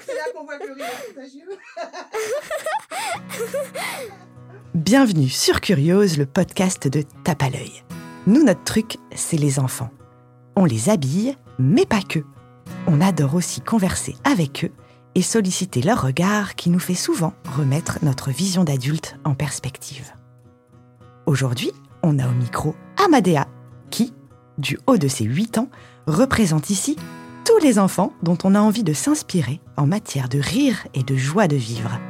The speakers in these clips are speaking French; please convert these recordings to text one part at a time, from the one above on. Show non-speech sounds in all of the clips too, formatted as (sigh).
C'est là qu'on voit. Bienvenue sur Curiose, le podcast de Tape à l'œil. Nous, notre truc, c'est les enfants. On les habille, mais pas que. On adore aussi converser avec eux et solliciter leur regard qui nous fait souvent remettre notre vision d'adulte en perspective. Aujourd'hui, on a au micro Amadea, qui, du haut de ses 8 ans, représente ici tous les enfants dont on a envie de s'inspirer en matière de rire et de joie de vivre.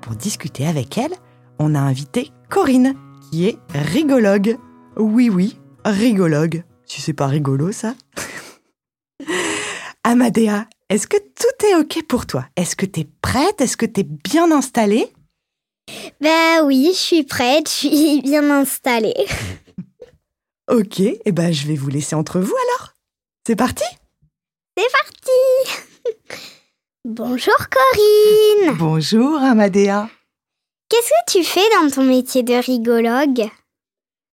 Pour discuter avec elle, on a invité Corinne, qui est rigologue. Oui, oui, rigologue. Si c'est pas rigolo, ça. (laughs) Amadea, est-ce que tout est OK pour toi? Est-ce que t'es prête? Est-ce que t'es bien installée? Bah oui, je suis prête, je suis (laughs) bien installée. (laughs) Ok, et eh ben je vais vous laisser entre vous alors. C'est parti? C'est parti (laughs) Bonjour Corinne Bonjour Amadea Qu'est-ce que tu fais dans ton métier de rigologue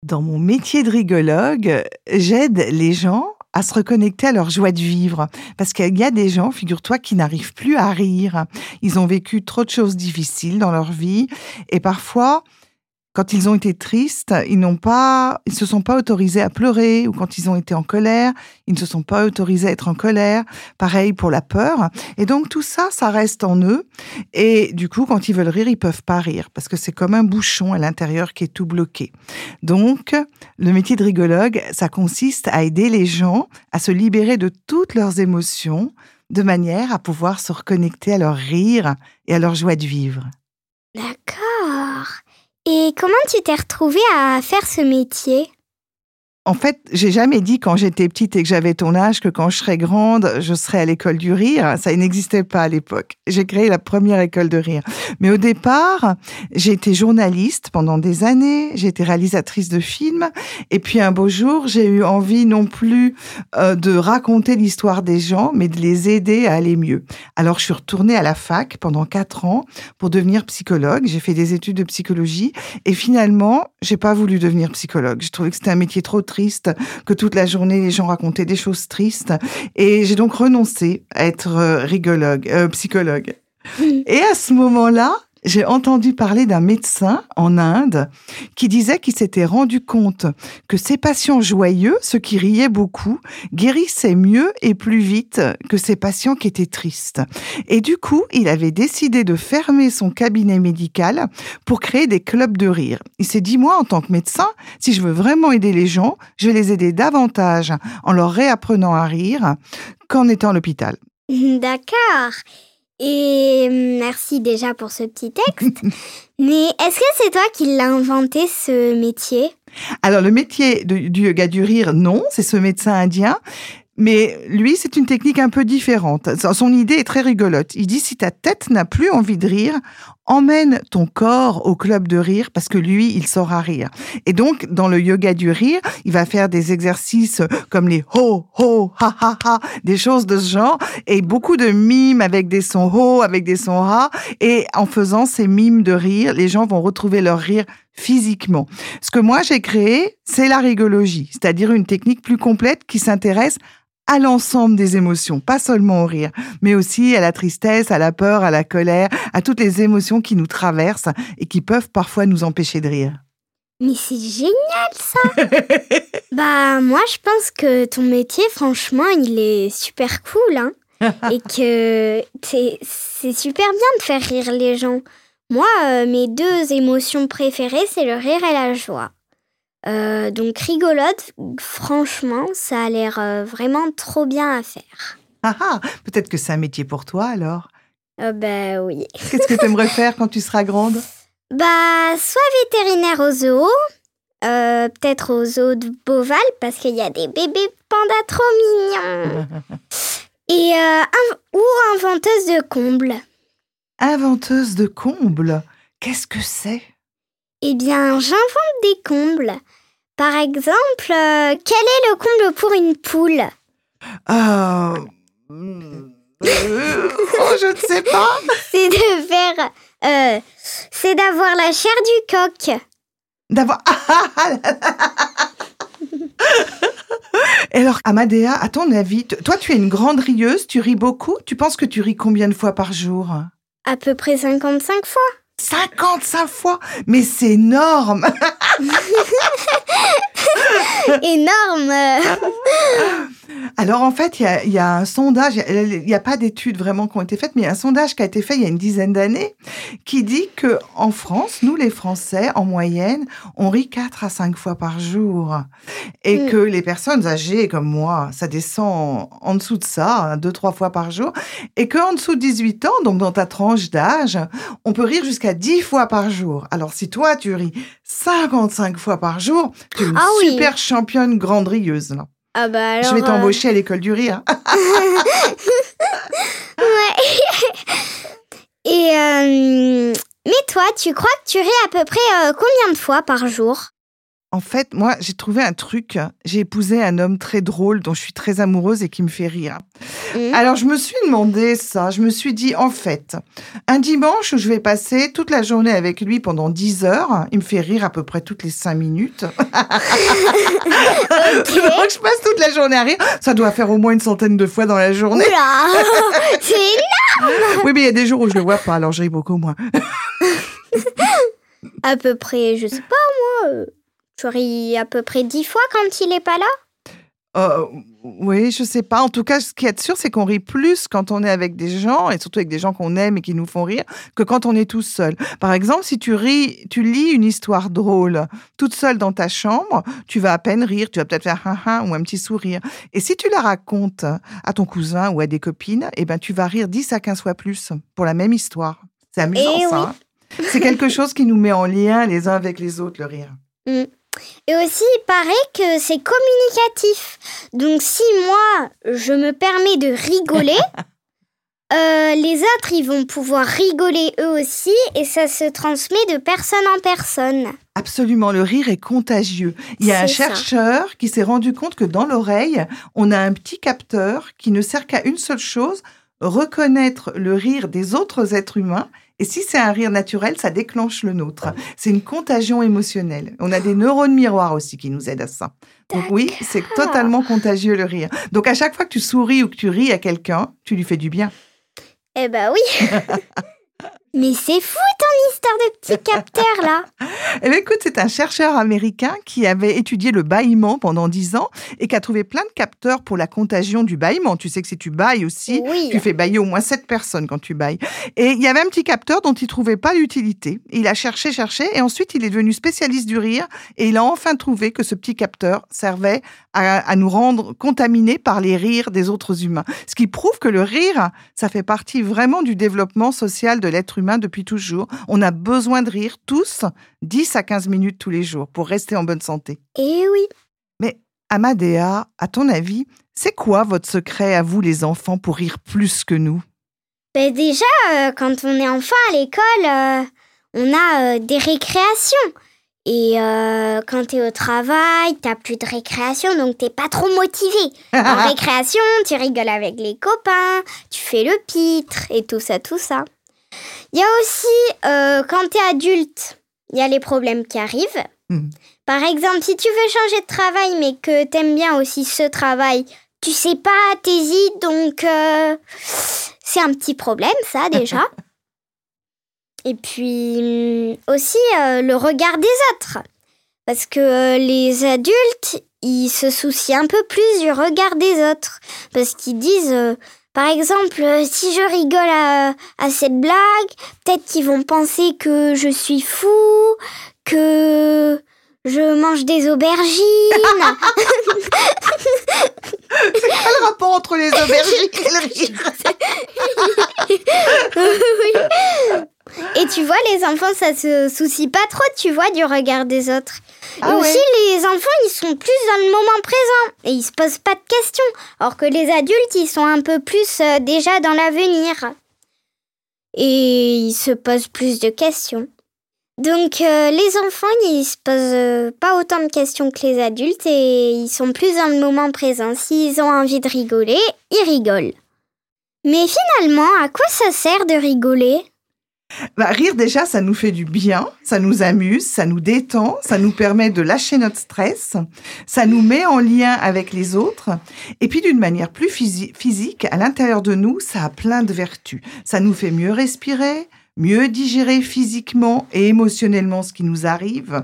Dans mon métier de rigologue, j'aide les gens à se reconnecter à leur joie de vivre. Parce qu'il y a des gens, figure-toi, qui n'arrivent plus à rire. Ils ont vécu trop de choses difficiles dans leur vie et parfois, quand ils ont été tristes, ils n'ont pas, ils se sont pas autorisés à pleurer, ou quand ils ont été en colère, ils ne se sont pas autorisés à être en colère. Pareil pour la peur. Et donc tout ça, ça reste en eux. Et du coup, quand ils veulent rire, ils peuvent pas rire parce que c'est comme un bouchon à l'intérieur qui est tout bloqué. Donc, le métier de rigologue, ça consiste à aider les gens à se libérer de toutes leurs émotions de manière à pouvoir se reconnecter à leur rire et à leur joie de vivre. D'accord. Et comment tu t'es retrouvée à faire ce métier? En fait, j'ai jamais dit quand j'étais petite et que j'avais ton âge que quand je serais grande, je serais à l'école du rire. Ça n'existait pas à l'époque. J'ai créé la première école de rire. Mais au départ, j'ai été journaliste pendant des années, j'ai été réalisatrice de films. Et puis un beau jour, j'ai eu envie non plus euh, de raconter l'histoire des gens, mais de les aider à aller mieux. Alors je suis retournée à la fac pendant quatre ans pour devenir psychologue. J'ai fait des études de psychologie et finalement, j'ai pas voulu devenir psychologue. J'ai trouvé que c'était un métier trop que toute la journée les gens racontaient des choses tristes. Et j'ai donc renoncé à être euh, rigologue, euh, psychologue. Et à ce moment-là, j'ai entendu parler d'un médecin en Inde qui disait qu'il s'était rendu compte que ses patients joyeux, ceux qui riaient beaucoup, guérissaient mieux et plus vite que ses patients qui étaient tristes. Et du coup, il avait décidé de fermer son cabinet médical pour créer des clubs de rire. Il s'est dit, moi, en tant que médecin, si je veux vraiment aider les gens, je vais les aider davantage en leur réapprenant à rire qu'en étant à l'hôpital. D'accord. Et merci déjà pour ce petit texte. (laughs) Mais est-ce que c'est toi qui l'as inventé ce métier? Alors le métier de- du yoga du rire, non, c'est ce médecin indien. Mais lui, c'est une technique un peu différente. Son- Son idée est très rigolote. Il dit si ta tête n'a plus envie de rire, emmène ton corps au club de rire parce que lui, il saura rire. Et donc, dans le yoga du rire, il va faire des exercices comme les ho, ho, ha, ha, ha, des choses de ce genre et beaucoup de mimes avec des sons ho, avec des sons ha. Et en faisant ces mimes de rire, les gens vont retrouver leur rire physiquement. Ce que moi j'ai créé, c'est la rigologie, c'est-à-dire une technique plus complète qui s'intéresse à l'ensemble des émotions, pas seulement au rire, mais aussi à la tristesse, à la peur, à la colère, à toutes les émotions qui nous traversent et qui peuvent parfois nous empêcher de rire. Mais c'est génial ça (laughs) Bah moi je pense que ton métier franchement il est super cool hein (laughs) et que c'est super bien de faire rire les gens. Moi euh, mes deux émotions préférées c'est le rire et la joie. Euh, donc rigolote, franchement ça a l'air euh, vraiment trop bien à faire. Ah ah, peut-être que c'est un métier pour toi alors. Euh, bah oui. (laughs) Qu'est-ce que tu aimerais faire quand tu seras grande? Bah, soit vétérinaire au zoo, euh, peut-être au zoo de Beauval, parce qu'il y a des bébés pandas trop mignons. (laughs) Et inv- ou inventeuse de combles. Inventeuse de combles, qu'est-ce que c'est? Eh bien, j'invente des combles. Par exemple, euh, quel est le comble pour une poule? Euh, hmm, euh, Oh, (laughs) je ne sais pas. C'est de faire... euh, c'est d'avoir la chair du coq. D'avoir. Ah, ah. Et alors, Amadea, à ton avis, toi, tu es une grande rieuse, tu ris beaucoup. Tu penses que tu ris combien de fois par jour? À peu près 55 fois. 55 fois Mais c'est énorme (laughs) Énorme. Alors en fait, il y a, il y a un sondage, il n'y a pas d'études vraiment qui ont été faites, mais il y a un sondage qui a été fait il y a une dizaine d'années qui dit que en France, nous les Français, en moyenne, on rit 4 à 5 fois par jour. Et Mm. que les personnes âgées comme moi, ça descend en dessous de ça, 2-3 fois par jour. Et qu'en dessous de 18 ans, donc dans ta tranche d'âge, on peut rire jusqu'à 10 fois par jour. Alors si toi, tu ris 55 fois par jour, tu es une Ah oui. super championne grande rieuse. Là. Ah bah alors. Je vais euh, t'embaucher à l'école du rire. (laughs) (laughs) Et euh, mais toi, tu crois que tu ris à peu près euh, combien de fois par jour? En fait, moi, j'ai trouvé un truc. J'ai épousé un homme très drôle dont je suis très amoureuse et qui me fait rire. Hmm. Alors, je me suis demandé ça. Je me suis dit, en fait, un dimanche où je vais passer toute la journée avec lui pendant 10 heures, il me fait rire à peu près toutes les 5 minutes. (laughs) Donc, je passe toute la journée à rire. Ça doit faire au moins une centaine de fois dans la journée. (laughs) C'est Oui, mais il y a des jours où je le vois pas, alors je ris beaucoup moins. à peu près, je sais pas moi, tu ris à peu près 10 fois quand il est pas là? Euh, oui, je sais pas. En tout cas, ce qui est sûr, c'est qu'on rit plus quand on est avec des gens, et surtout avec des gens qu'on aime et qui nous font rire, que quand on est tout seul. Par exemple, si tu ris, tu lis une histoire drôle toute seule dans ta chambre, tu vas à peine rire, tu vas peut-être faire un un ou un petit sourire. Et si tu la racontes à ton cousin ou à des copines, eh ben, tu vas rire 10 à 15 fois plus pour la même histoire. C'est amusant, Eh ça. oui. hein. c'est quelque chose qui nous met en lien les uns avec les autres, le rire. Et aussi, il paraît que c'est communicatif. Donc si moi, je me permets de rigoler, (laughs) euh, les autres, ils vont pouvoir rigoler eux aussi et ça se transmet de personne en personne. Absolument, le rire est contagieux. Il y a un ça. chercheur qui s'est rendu compte que dans l'oreille, on a un petit capteur qui ne sert qu'à une seule chose, reconnaître le rire des autres êtres humains. Et si c'est un rire naturel, ça déclenche le nôtre. C'est une contagion émotionnelle. On a des neurones miroirs aussi qui nous aident à ça. Donc oui, c'est totalement contagieux le rire. Donc à chaque fois que tu souris ou que tu ris à quelqu'un, tu lui fais du bien. Eh ben oui. (laughs) Mais c'est fou ton histoire de petit capteur là. (laughs) Eh bien, écoute, c'est un chercheur américain qui avait étudié le bâillement pendant 10 ans et qui a trouvé plein de capteurs pour la contagion du bâillement. Tu sais que si tu bailles aussi, Oui. tu fais bailler au moins 7 personnes quand tu bailles. Et il y avait un petit capteur dont il trouvait pas l'utilité. Il a cherché, cherché et ensuite il est devenu spécialiste du rire et il a enfin trouvé que ce petit capteur servait à, à nous rendre contaminés par les rires des autres humains. Ce qui prouve que le rire, ça fait partie vraiment du développement social de l'être humain depuis toujours. On a besoin de rire tous 10 à 15 minutes tous les jours pour rester en bonne santé. Eh oui. Amadea, à ton avis, c'est quoi votre secret à vous les enfants pour rire plus que nous? Ben déjà, euh, quand on est enfant à l'école, euh, on a euh, des récréations. Et quand t'es au travail, t'as plus de récréation, donc t'es pas trop motivé. (laughs) En récréation, tu rigoles avec les copains, tu fais le pitre et tout ça, tout ça. Il y a aussi, euh, quand t'es adulte, il y a les problèmes qui arrivent. Mhm. Par exemple, si tu veux changer de travail, mais que t'aimes bien aussi ce travail, tu sais pas, t'hésites, donc euh, c'est un petit problème, ça, (laughs) déjà. Et puis hum, aussi euh, le regard des autres. Parce que euh, les adultes, ils se soucient un peu plus du regard des autres. Parce qu'ils disent, par exemple, euh, si je rigole à, à cette blague, peut-être qu'ils vont penser que je suis fou, que je mange des aubergines. (laughs) Quel rapport entre les aubergines et le rire Et tu vois, les enfants, ça se soucie pas trop, tu vois, du regard des autres. Ah et ouais. aussi, les enfants, ils sont plus dans le moment présent et ils se posent pas de questions. Alors que les adultes, ils sont un peu plus euh, déjà dans l'avenir. Et ils se posent plus de questions. Donc, euh, les enfants, ils se posent euh, pas autant de questions que les adultes et ils sont plus dans le moment présent. S'ils ont envie de rigoler, ils rigolent. Mais finalement, à quoi ça sert de rigoler? Bah, Rire déjà, ça nous fait du bien, ça nous amuse, ça nous détend, ça nous permet de lâcher notre stress, ça nous met en lien avec les autres. Et puis d'une manière plus physique, à l'intérieur de nous, ça a plein de vertus. Ça nous fait mieux respirer, mieux digérer physiquement et émotionnellement ce qui nous arrive.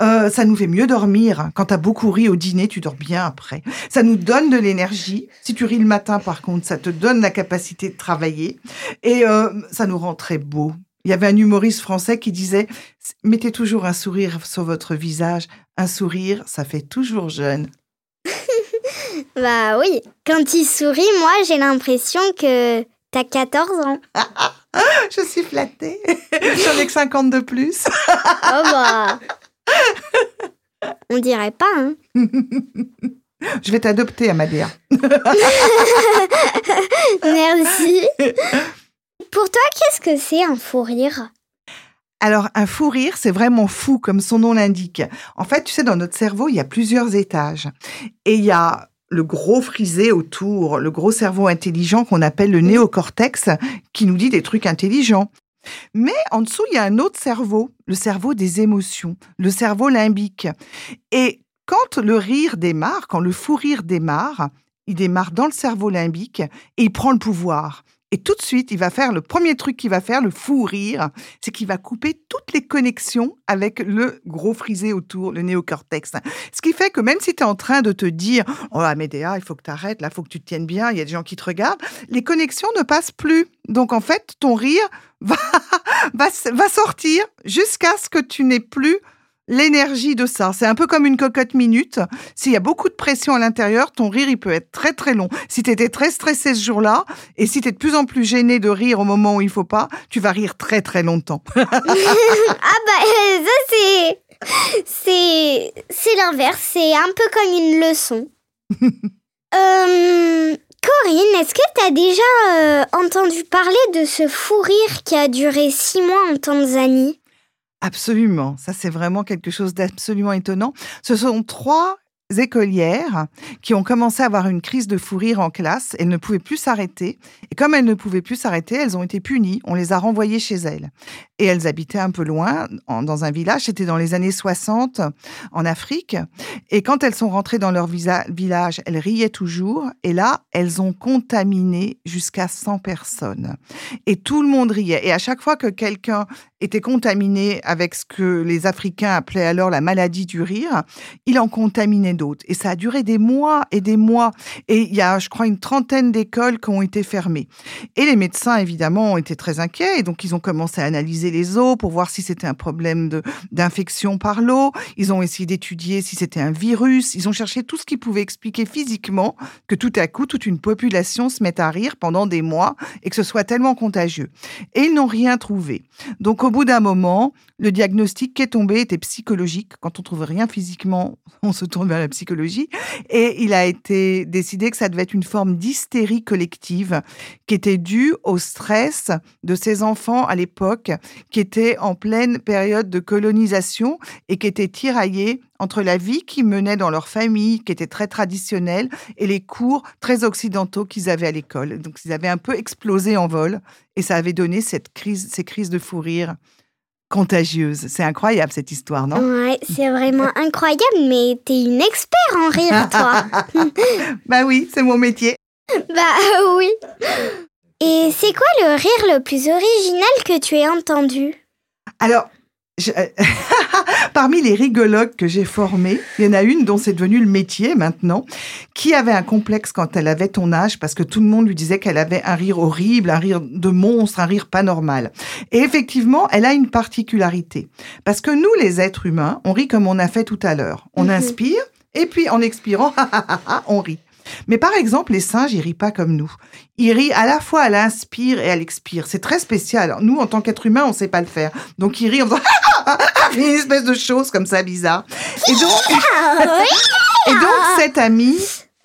Euh, ça nous fait mieux dormir. Quand tu as beaucoup ri au dîner, tu dors bien après. Ça nous donne de l'énergie. Si tu ris le matin, par contre, ça te donne la capacité de travailler. Et euh, ça nous rend très beau. Il y avait un humoriste français qui disait Mettez toujours un sourire sur votre visage. Un sourire, ça fait toujours jeune. (laughs) bah oui, quand il sourit, moi j'ai l'impression que t'as 14 ans. (laughs) (laughs) Je suis flattée. J'en ai que 50 de plus. oh bah. On dirait pas, hein. (laughs) Je vais t'adopter, Amadea. (laughs) Merci. Pour toi, qu'est-ce que c'est un fou rire? Alors, un fou rire, c'est vraiment fou, comme son nom l'indique. En fait, tu sais, dans notre cerveau, il y a plusieurs étages. Et il y a le gros frisé autour, le gros cerveau intelligent qu'on appelle le néocortex, qui nous dit des trucs intelligents. Mais en dessous, il y a un autre cerveau, le cerveau des émotions, le cerveau limbique. Et quand le rire démarre, quand le fou rire démarre, il démarre dans le cerveau limbique et il prend le pouvoir. Et tout de suite, il va faire le premier truc qu'il va faire, le fou rire, c'est qu'il va couper toutes les connexions avec le gros frisé autour, le néocortex. Ce qui fait que même si tu es en train de te dire Oh, Amédéa, il faut que tu arrêtes, là, il faut que tu te tiennes bien, il y a des gens qui te regardent, les connexions ne passent plus. Donc, en fait, ton rire (laughs) va, va, va sortir jusqu'à ce que tu n'aies plus l'énergie de ça. C'est un peu comme une cocotte minute. S'il y a beaucoup de pression à l'intérieur, ton rire, il peut être très très long. Si tu étais très stressé ce jour-là, et si tu es de plus en plus gêné de rire au moment où il faut pas, tu vas rire très très longtemps. (laughs) ah bah ça c'est... C'est... C'est l'inverse, c'est un peu comme une leçon. (laughs) euh... Corinne, est-ce que tu as déjà euh, entendu parler de ce fou rire qui a duré six mois en Tanzanie? Absolument, ça c'est vraiment quelque chose d'absolument étonnant. Ce sont trois écolières qui ont commencé à avoir une crise de fou rire en classe. Elles ne pouvaient plus s'arrêter. Et comme elles ne pouvaient plus s'arrêter, elles ont été punies. On les a renvoyées chez elles. Et elles habitaient un peu loin, dans un village. C'était dans les années 60 en Afrique. Et quand elles sont rentrées dans leur village, elles riaient toujours. Et là, elles ont contaminé jusqu'à 100 personnes. Et tout le monde riait. Et à chaque fois que quelqu'un était contaminé avec ce que les Africains appelaient alors la maladie du rire, il en contaminait Et ça a duré des mois et des mois. Et il y a, je crois, une trentaine d'écoles qui ont été fermées. Et les médecins, évidemment, ont été très inquiets. Et donc, ils ont commencé à analyser les eaux pour voir si c'était un problème d'infection par l'eau. Ils ont essayé d'étudier si c'était un virus. Ils ont cherché tout ce qui pouvait expliquer physiquement que tout à coup, toute une population se mette à rire pendant des mois et que ce soit tellement contagieux. Et ils n'ont rien trouvé. Donc, au bout d'un moment, le diagnostic qui est tombé était psychologique. Quand on trouve rien physiquement, (laughs) on se tourne vers la psychologie. Et il a été décidé que ça devait être une forme d'hystérie collective qui était due au stress de ces enfants à l'époque qui étaient en pleine période de colonisation et qui étaient tiraillés entre la vie qu'ils menaient dans leur famille, qui était très traditionnelle, et les cours très occidentaux qu'ils avaient à l'école. Donc, ils avaient un peu explosé en vol, et ça avait donné cette crise, ces crises de fou rire contagieuses. C'est incroyable cette histoire, non? Ouais, c'est vraiment incroyable, mais t'es une expert en rire, toi. (laughs) bah oui, c'est mon métier. Bah oui. Et c'est quoi le rire le plus original que tu aies entendu? Alors, (laughs) parmi les rigologues que j'ai formés, il y en a une dont c'est devenu le métier maintenant, qui avait un complexe quand elle avait ton âge parce que tout le monde lui disait qu'elle avait un rire horrible, un rire de monstre, un rire pas normal. Et effectivement, elle a une particularité. Parce que nous, les êtres humains, on rit comme on a fait tout à l'heure. On mhm. inspire et puis en expirant, (laughs) on rit. Mais par exemple, les singes, ils rient pas comme nous. Ils rient à la fois à l'inspire et à l'expire. C'est très spécial. Nous, en tant qu'être humain, on sait pas le faire. Donc, ils rient en faisant (laughs) une espèce de chose comme ça bizarre. Et donc, (laughs) et donc cette amie,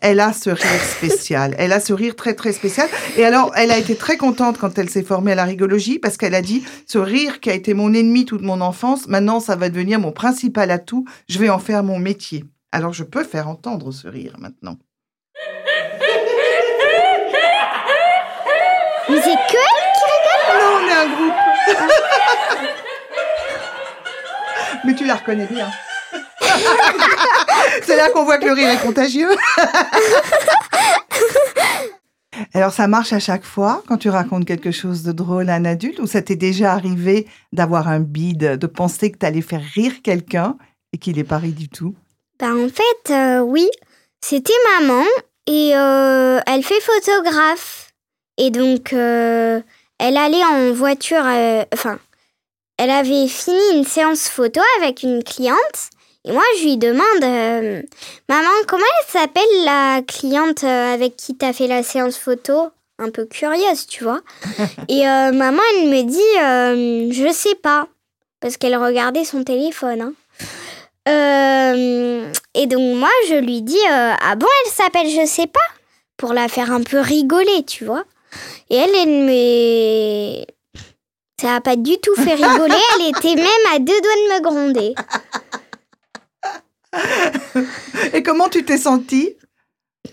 elle a ce rire spécial. Elle a ce rire très, très spécial. Et alors, elle a été très contente quand elle s'est formée à la rigologie parce qu'elle a dit, ce rire qui a été mon ennemi toute mon enfance, maintenant, ça va devenir mon principal atout. Je vais en faire mon métier. Alors, je peux faire entendre ce rire maintenant. Mais c'est que elle qui rigole Non, on est un groupe. (laughs) Mais tu la reconnais bien. (laughs) C'est là qu'on voit que le rire est contagieux. (laughs) Alors ça marche à chaque fois quand tu racontes quelque chose de drôle à un adulte ou ça t'est déjà arrivé d'avoir un bide, de penser que tu allais faire rire quelqu'un et qu'il n'est pas ri du tout? Bah en fait, euh, oui. C'était maman et euh, elle fait photographe. Et donc, euh, elle allait en voiture, euh, enfin, elle avait fini une séance photo avec une cliente. Et moi, je lui demande, euh, maman, comment elle s'appelle la cliente avec qui t'as fait la séance photo? Un peu curieuse, tu vois. (laughs) et maman, elle me dit, je sais pas, parce qu'elle regardait son téléphone. hein. Euh, et donc moi, je lui dis, euh, ah bon, elle s'appelle je sais pas, pour la faire un peu rigoler, tu vois. Et elle, elle me... Ça a pas du tout fait rigoler, elle était même à deux doigts de me gronder. Et comment tu t'es sentie?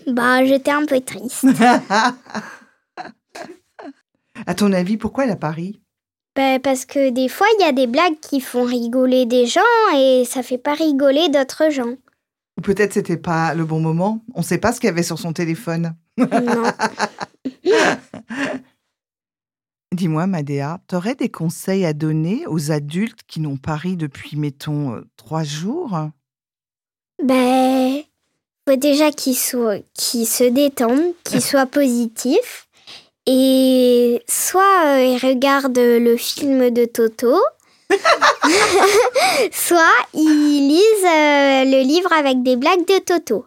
Bah, j'étais un peu triste. (laughs) À ton avis, pourquoi elle a pas ri? Bah, parce que des fois, il y a des blagues qui font rigoler des gens et ça fait pas rigoler d'autres gens. Ou peut-être c'était pas le bon moment On ne sait pas ce qu'il y avait sur son téléphone. Non. (laughs) (laughs) Dis-moi, Madéa, t'aurais des conseils à donner aux adultes qui n'ont pas ri depuis, mettons, euh, trois jours? Ben, faut déjà qu'ils soient, qu'ils se détendent, qu'ils soient positifs. Et soit euh, ils regardent le film de Toto, (laughs) soit ils lisent euh, le livre avec des blagues de Toto.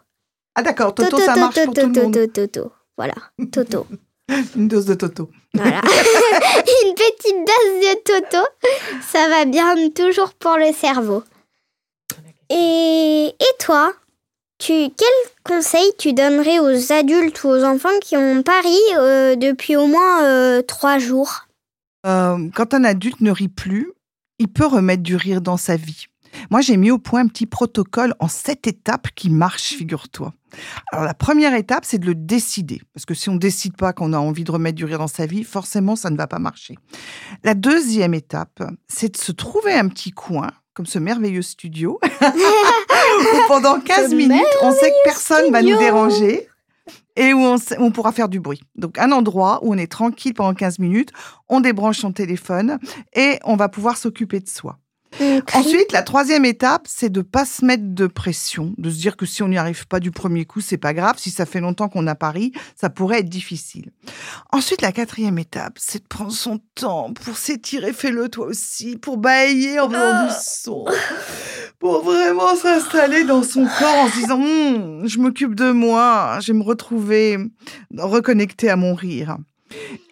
Ah d'accord, Toto, ça marche pour tout le monde. Toto, Toto. Voilà, Toto. (laughs) (laughs) Une dose de Toto. Voilà. (laughs) Une petite dose de Toto, ça va bien toujours pour le cerveau. Et, et toi, tu, quel conseil tu donnerais aux adultes ou aux enfants qui ont pari euh, depuis au moins euh, trois jours? Euh, quand un adulte ne rit plus, il peut remettre du rire dans sa vie. Moi, j'ai mis au point un petit protocole en sept étapes qui marchent, figure-toi. Alors, la première étape, c'est de le décider. Parce que si on ne décide pas qu'on a envie de remettre du rire dans sa vie, forcément, ça ne va pas marcher. La deuxième étape, c'est de se trouver un petit coin, comme ce merveilleux studio, (laughs) où pendant 15 Ce minutes, on sait que personne va nous déranger et où on pourra faire du bruit. Donc, un endroit où on est tranquille pendant 15 minutes, on débranche son téléphone et on va pouvoir s'occuper de soi. Ensuite, la troisième étape, c'est de pas se mettre de pression, de se dire que si on n'y arrive pas du premier coup, c'est pas grave. Si ça fait longtemps qu'on a pari, ça pourrait être difficile. Ensuite, la quatrième étape, c'est de prendre son temps pour s'étirer, fais-le toi aussi, pour bailler en faisant du son, pour vraiment s'installer dans son corps en se disant, Hum, je m'occupe de moi, je vais me retrouver reconnecté à mon rire.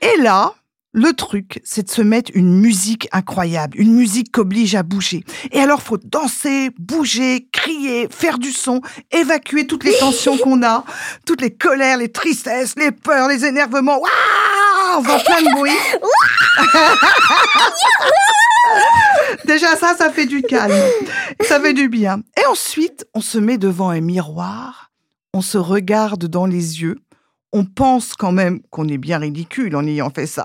Et là, le truc, c'est de se mettre une musique incroyable, une musique qui oblige à bouger. Et alors, faut danser, bouger, crier, faire du son, évacuer toutes les tensions qu'on a, toutes les colères, les tristesses, les peurs, les énervements. Waouh, on va plein de bruit. (laughs) Déjà, ça, ça fait du calme. Ça fait du bien. Et ensuite, on se met devant un miroir, on se regarde dans les yeux, on pense quand même qu'on est bien ridicule en ayant fait ça.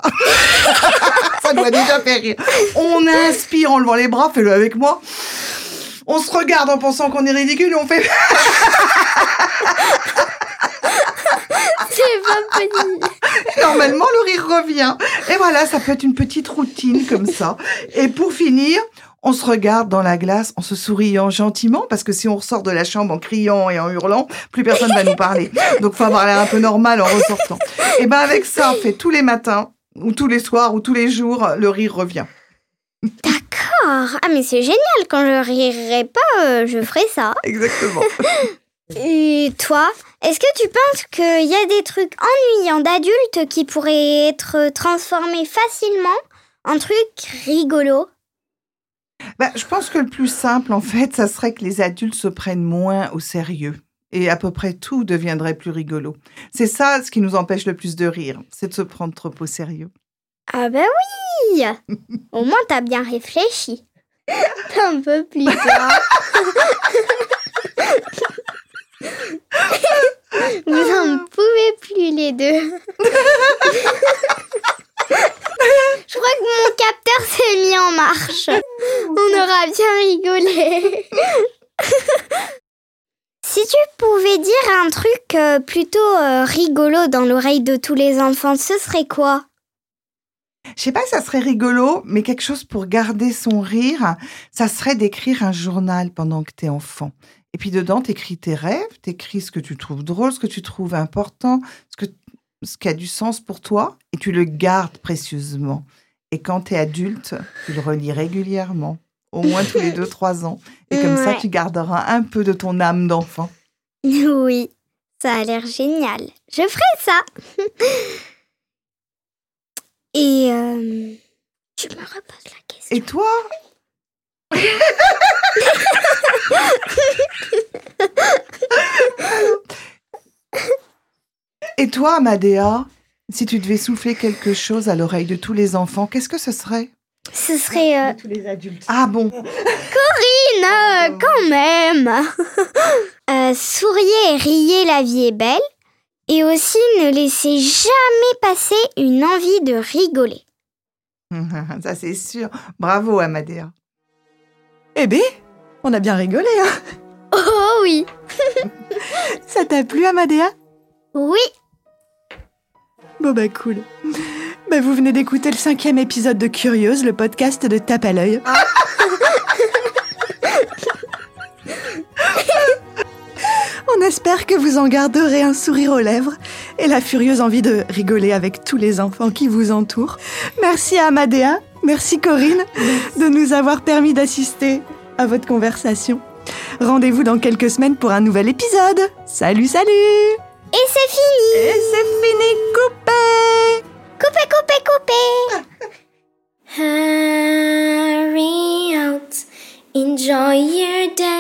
(laughs) ça doit déjà faire rire. On inspire en levant les bras, fais-le avec moi. On se regarde en pensant qu'on est ridicule et on fait. (laughs) C'est pas possible. Normalement, le rire revient. Et voilà, ça peut être une petite routine comme ça. Et pour finir, on se regarde dans la glace en se souriant gentiment, parce que si on ressort de la chambre en criant et en hurlant, plus personne va nous parler. Donc, faut avoir l'air un peu normal en ressortant. Et ben avec ça, fait tous les matins, ou tous les soirs, ou tous les jours, le rire revient. D'accord. Ah, mais c'est génial. Quand je rirai pas, euh, je ferai ça. Exactement. (laughs) Et toi, est-ce que tu penses qu'il y a des trucs ennuyants d'adultes qui pourraient être transformés facilement en trucs rigolos? Ben, je pense que le plus simple, en fait, ça serait que les adultes se prennent moins au sérieux. Et à peu près tout deviendrait plus rigolo. C'est ça ce qui nous empêche le plus de rire, c'est de se prendre trop au sérieux. Ah bah oui (laughs) Au moins t'as bien réfléchi. Un peu plus. (laughs) Vous en pouvez plus les deux. (laughs) Je crois que mon capteur marche. On aura bien rigolé. si tu pouvais dire un truc euh, plutôt euh, rigolo dans l'oreille de tous les enfants, ce serait quoi? Je sais pas ça serait rigolo, mais quelque chose pour garder son rire, ça serait d'écrire un journal pendant que t'es enfant. Et puis dedans, t'écris tes rêves, t'écris ce que tu trouves drôle, ce que tu trouves important, ce, que, ce qui a du sens pour toi, et tu le gardes précieusement. Et quand t'es adulte, tu le relis régulièrement, au moins tous les (laughs) deux, trois ans. Et comme ça, tu garderas un peu de ton âme d'enfant. (laughs) Oui, ça a l'air génial. Je ferai ça. (laughs) Et euh, tu me reposes la question. Et toi? Et toi, Amadea, si tu devais souffler quelque chose à l'oreille de tous les enfants, qu'est-ce que ce serait? Ce serait... euh, Tous les adultes. Ah bon? Corinne, euh, quand même (laughs) Euh, Souriez et riez, la vie est belle. Et aussi, ne laissez jamais passer une envie de rigoler. (laughs) Ça c'est sûr. Bravo, Amadea. Eh ben, on a bien rigolé, hein? Oh oui Ça t'a plu, Amadea? Oui Bon bah cool. Bah vous venez d'écouter le cinquième épisode de Curieuse, le podcast de Tape à l'œil. (laughs) On espère que vous en garderez un sourire aux lèvres et la furieuse envie de rigoler avec tous les enfants qui vous entourent. Merci à Amadea, merci Corinne de nous avoir permis d'assister à votre conversation. Rendez-vous dans quelques semaines pour un nouvel épisode. Salut, salut Et c'est fini Et c'est fini, coupé Coupe, coupe, coupe. (laughs) Hurry out, enjoy your day.